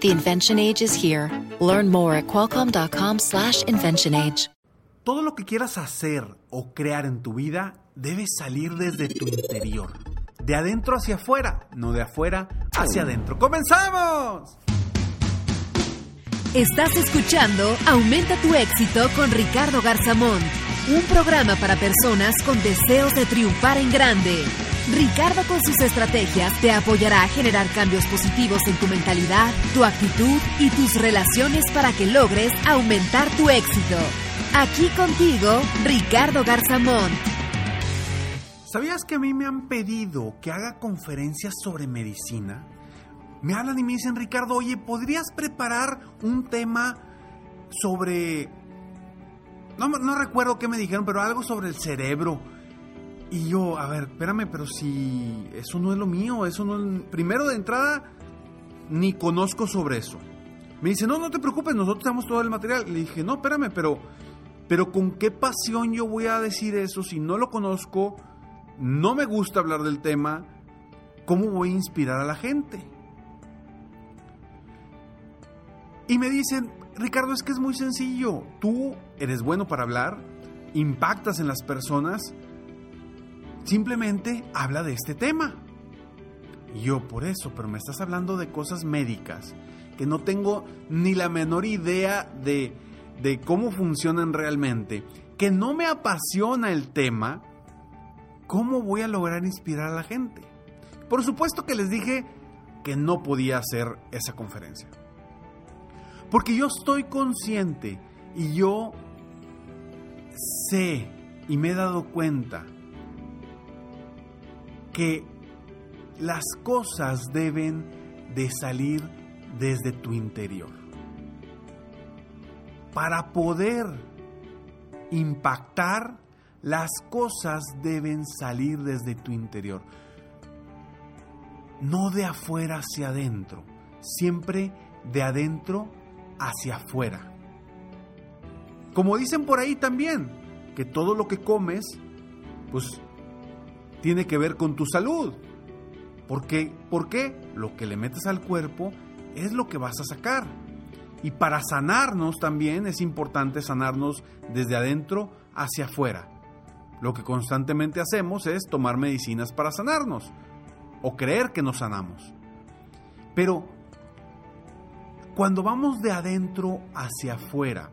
The invention age is here. Learn more at qualcomm.com/slash invention age. Todo lo que quieras hacer o crear en tu vida debe salir desde tu interior. De adentro hacia afuera, no de afuera hacia adentro. ¡Comenzamos! Estás escuchando Aumenta tu éxito con Ricardo Garzamón, un programa para personas con deseos de triunfar en grande. Ricardo con sus estrategias te apoyará a generar cambios positivos en tu mentalidad, tu actitud y tus relaciones para que logres aumentar tu éxito. Aquí contigo, Ricardo Garzamón. ¿Sabías que a mí me han pedido que haga conferencias sobre medicina? me hablan y me dicen, Ricardo, oye, ¿podrías preparar un tema sobre... No, no recuerdo qué me dijeron, pero algo sobre el cerebro. Y yo, a ver, espérame, pero si eso no es lo mío, eso no es... Primero de entrada, ni conozco sobre eso. Me dice, no, no te preocupes, nosotros tenemos todo el material. Le dije, no, espérame, pero, pero con qué pasión yo voy a decir eso si no lo conozco, no me gusta hablar del tema, ¿cómo voy a inspirar a la gente? Y me dicen, Ricardo, es que es muy sencillo. Tú eres bueno para hablar, impactas en las personas, simplemente habla de este tema. Y yo, por eso, pero me estás hablando de cosas médicas, que no tengo ni la menor idea de, de cómo funcionan realmente, que no me apasiona el tema, ¿cómo voy a lograr inspirar a la gente? Por supuesto que les dije que no podía hacer esa conferencia. Porque yo estoy consciente y yo sé y me he dado cuenta que las cosas deben de salir desde tu interior. Para poder impactar, las cosas deben salir desde tu interior. No de afuera hacia adentro, siempre de adentro hacia afuera. Como dicen por ahí también, que todo lo que comes, pues tiene que ver con tu salud. Porque, ¿Por qué? Lo que le metes al cuerpo es lo que vas a sacar. Y para sanarnos también es importante sanarnos desde adentro hacia afuera. Lo que constantemente hacemos es tomar medicinas para sanarnos o creer que nos sanamos. Pero cuando vamos de adentro hacia afuera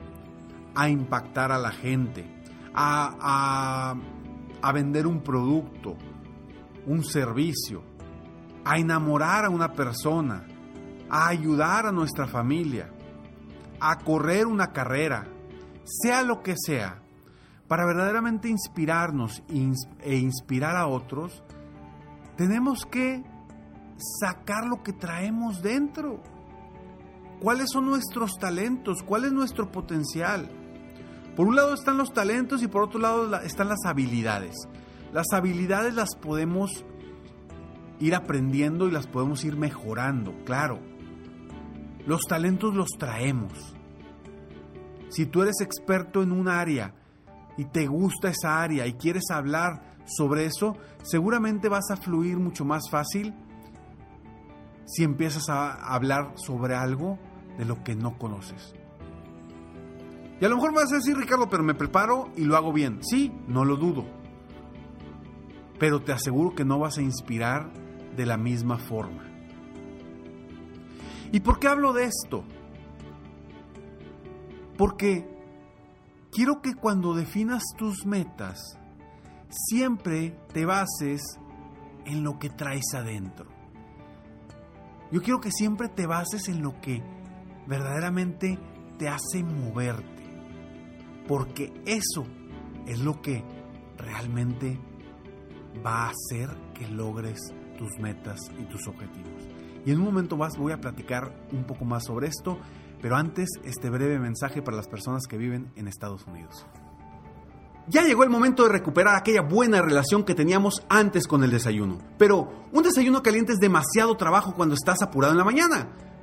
a impactar a la gente, a, a, vender un producto, un servicio, a enamorar a una persona, a ayudar a nuestra familia, a correr una carrera, sea lo que sea, para verdaderamente inspirarnos e inspirar a otros, tenemos que sacar lo que traemos dentro cuáles son nuestros talentos, cuál es nuestro potencial. Por un lado están los talentos y por otro lado están las habilidades. Las habilidades las podemos ir aprendiendo y las podemos ir mejorando, claro. Los talentos los traemos. Si tú eres experto en un área y te gusta esa área y quieres hablar sobre eso, seguramente vas a fluir mucho más fácil si empiezas a hablar sobre algo de lo que no conoces. Y a lo mejor me vas a decir, Ricardo, pero me preparo y lo hago bien. Sí, no lo dudo. Pero te aseguro que no vas a inspirar de la misma forma. ¿Y por qué hablo de esto? Porque quiero que cuando definas tus metas, siempre te bases en lo que traes adentro. Yo quiero que siempre te bases en lo que verdaderamente te hace moverte. Porque eso es lo que realmente va a hacer que logres tus metas y tus objetivos. Y en un momento más voy a platicar un poco más sobre esto, Pero antes, este breve mensaje para las personas que viven en Estados Unidos. Ya llegó el momento de recuperar aquella buena relación que teníamos antes con el desayuno. Pero un desayuno caliente es demasiado trabajo cuando estás apurado en la mañana.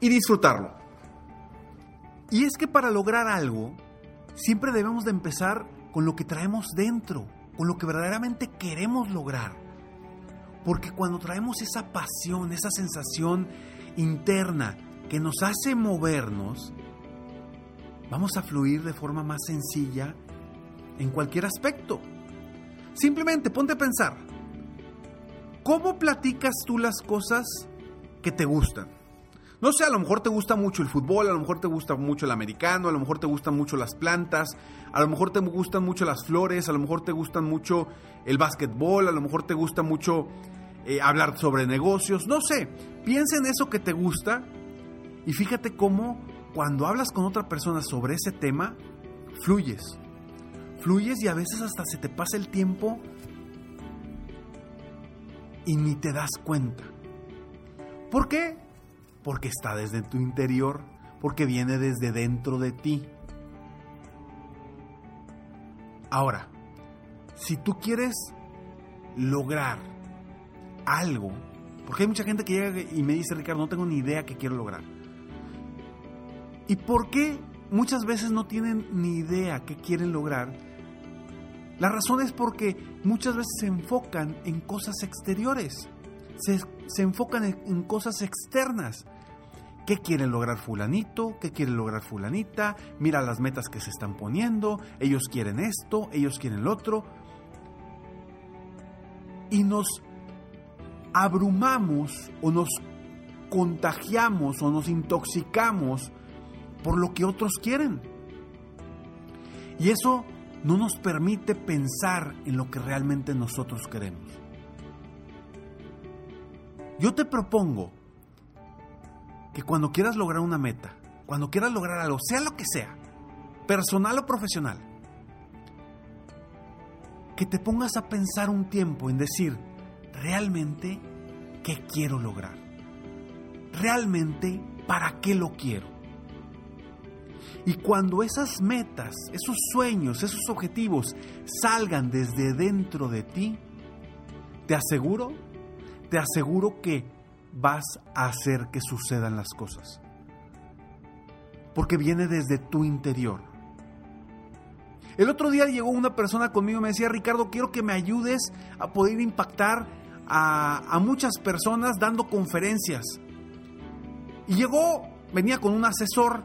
y disfrutarlo. Y es que para lograr algo, siempre debemos de empezar con lo que traemos dentro, con lo que verdaderamente queremos lograr. Porque cuando traemos esa pasión, esa sensación interna que nos hace movernos, vamos a fluir de forma más sencilla en cualquier aspecto. Simplemente ponte a pensar, ¿cómo platicas tú las cosas que te gustan? No sé, a lo mejor te gusta mucho el fútbol, a lo mejor te gusta mucho el americano, a lo mejor te gustan mucho las plantas, a lo mejor te gustan mucho las flores, a lo mejor te gustan mucho el básquetbol, a lo mejor te gusta mucho eh, hablar sobre negocios, no sé. Piensa en eso que te gusta y fíjate cómo cuando hablas con otra persona sobre ese tema, fluyes. Fluyes y a veces hasta se te pasa el tiempo y ni te das cuenta. ¿Por qué? Porque está desde tu interior, porque viene desde dentro de ti. Ahora, si tú quieres lograr algo, porque hay mucha gente que llega y me dice, Ricardo, no tengo ni idea qué quiero lograr. ¿Y por qué muchas veces no tienen ni idea qué quieren lograr? La razón es porque muchas veces se enfocan en cosas exteriores, se, se enfocan en, en cosas externas. ¿Qué quiere lograr fulanito? ¿Qué quiere lograr fulanita? Mira las metas que se están poniendo. Ellos quieren esto, ellos quieren lo otro. Y nos abrumamos o nos contagiamos o nos intoxicamos por lo que otros quieren. Y eso no nos permite pensar en lo que realmente nosotros queremos. Yo te propongo que cuando quieras lograr una meta, cuando quieras lograr algo, sea lo que sea, personal o profesional, que te pongas a pensar un tiempo en decir, realmente, ¿qué quiero lograr? Realmente, ¿para qué lo quiero? Y cuando esas metas, esos sueños, esos objetivos salgan desde dentro de ti, te aseguro, te aseguro que vas a hacer que sucedan las cosas. Porque viene desde tu interior. El otro día llegó una persona conmigo y me decía, Ricardo, quiero que me ayudes a poder impactar a, muchas personas dando conferencias. Y llegó, venía con un asesor,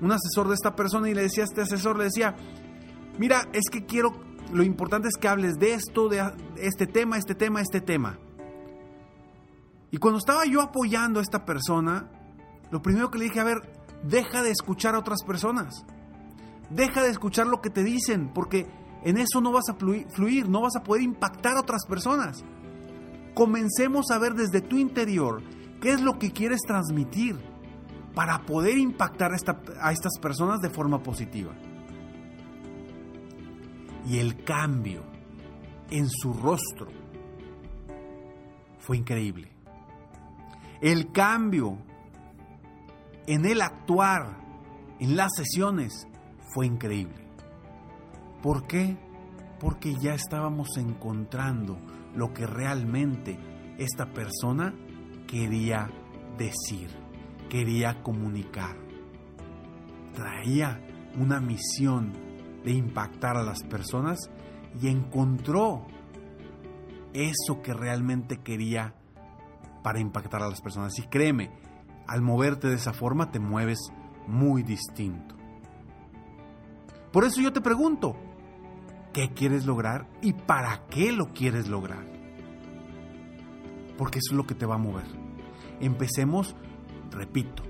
un asesor de esta persona y le decía a este asesor, le decía, mira, es que quiero, lo importante es que hables de esto, de este tema, este tema, este tema. Y cuando estaba yo apoyando a esta persona, lo primero que le dije, a ver, deja de escuchar a otras personas. Deja de escuchar lo que te dicen, porque en eso no vas a fluir, no vas a poder impactar a otras personas. Comencemos a ver desde tu interior qué es lo que quieres transmitir para poder impactar a, a estas personas de forma positiva. Y el cambio en su rostro fue increíble el cambio en el actuar, en las sesiones, fue increíble. ¿Por qué? Porque ya estábamos encontrando lo que realmente esta persona quería decir, quería comunicar. Traía una misión de impactar a las personas y encontró eso que realmente quería para impactar a las personas. Y créeme, al moverte de esa forma te mueves muy distinto. Por eso yo te pregunto, ¿qué quieres lograr y para qué lo quieres lograr? Porque eso es lo que te va a mover. Empecemos, repito,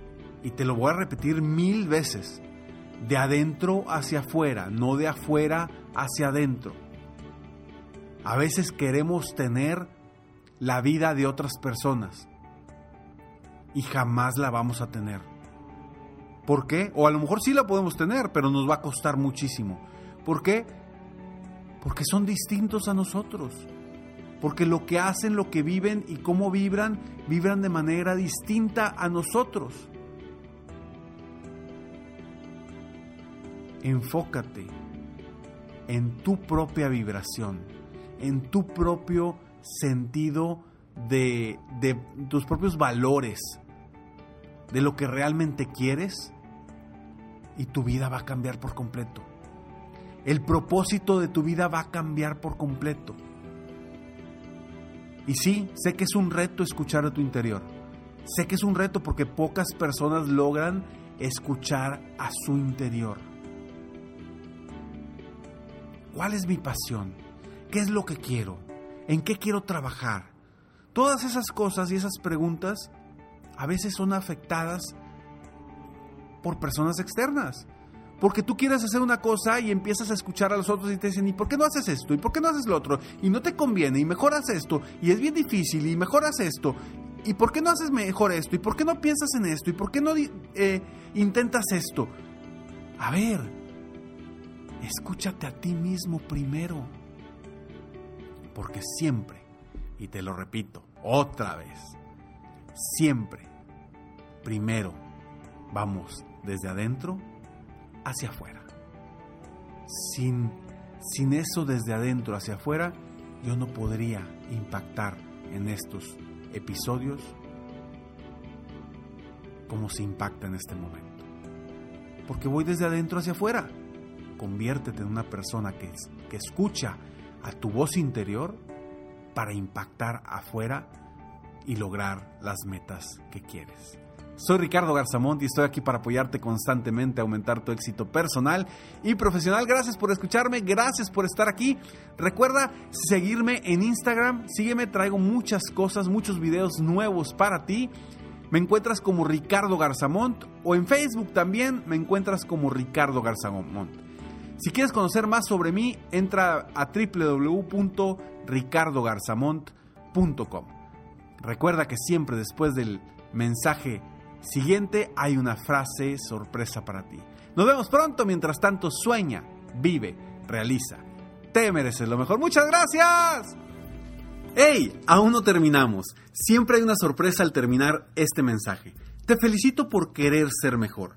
y te lo voy a repetir mil veces, de adentro hacia afuera, no de afuera hacia adentro. A veces queremos tener la vida de otras personas y jamás la vamos a tener. ¿Por qué? O a lo mejor sí la podemos tener, pero nos va a costar muchísimo. ¿Por qué? Porque son distintos a nosotros. Porque lo que hacen, lo que viven y cómo vibran, vibran de manera distinta a nosotros. Enfócate en tu propia vibración, en tu propio sentido de, de tus propios valores, de lo que realmente quieres y tu vida va a cambiar por completo. El propósito de tu vida va a cambiar por completo. Y sí, sé que es un reto escuchar a tu interior. Sé que es un reto porque pocas personas logran escuchar a su interior. ¿Cuál es mi pasión? ¿Qué es lo que quiero? ¿En qué quiero trabajar? Todas esas cosas y esas preguntas a veces son afectadas por personas externas. Porque tú quieres hacer una cosa y empiezas a escuchar a los otros y te dicen, ¿y por qué no haces esto? ¿Y por qué no haces lo otro? Y no te conviene, y mejor haces esto, y es bien difícil, y mejor haces esto. ¿Y por qué no haces mejor esto? ¿Y por qué no piensas en esto? ¿Y por qué no eh, intentas esto? A ver, escúchate a ti mismo primero. Porque siempre, y te lo repito otra vez, siempre, primero, vamos desde adentro hacia afuera. Sin, sin eso desde adentro hacia afuera, yo no podría impactar en estos episodios como se impacta en este momento. Porque voy desde adentro hacia afuera. Conviértete en una persona que, que escucha a tu voz interior para impactar afuera y lograr las metas que quieres. Soy Ricardo Garzamont y estoy aquí para apoyarte constantemente a aumentar tu éxito personal y profesional. Gracias por escucharme, gracias por estar aquí. Recuerda seguirme en Instagram, sígueme, traigo muchas cosas, muchos videos nuevos para ti. Me encuentras como Ricardo Garzamont o en Facebook también me encuentras como Ricardo Garzamont. Si quieres conocer más sobre mí, entra a www.ricardogarzamont.com. Recuerda que siempre después del mensaje siguiente hay una frase sorpresa para ti. Nos vemos pronto, mientras tanto sueña, vive, realiza. Te mereces lo mejor. Muchas gracias. ¡Hey! Aún no terminamos. Siempre hay una sorpresa al terminar este mensaje. Te felicito por querer ser mejor.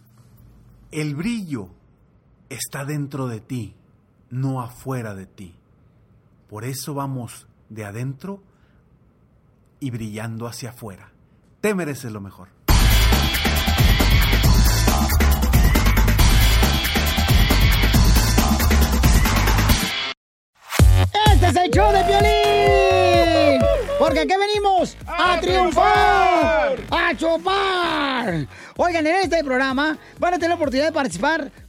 El brillo está dentro de ti, no afuera de ti. Por eso vamos de adentro y brillando hacia afuera. Te mereces lo mejor. Este es el show de Piolín. Porque aquí venimos a, triunfar, a chupar. Oigan, en este programa van a tener la oportunidad de participar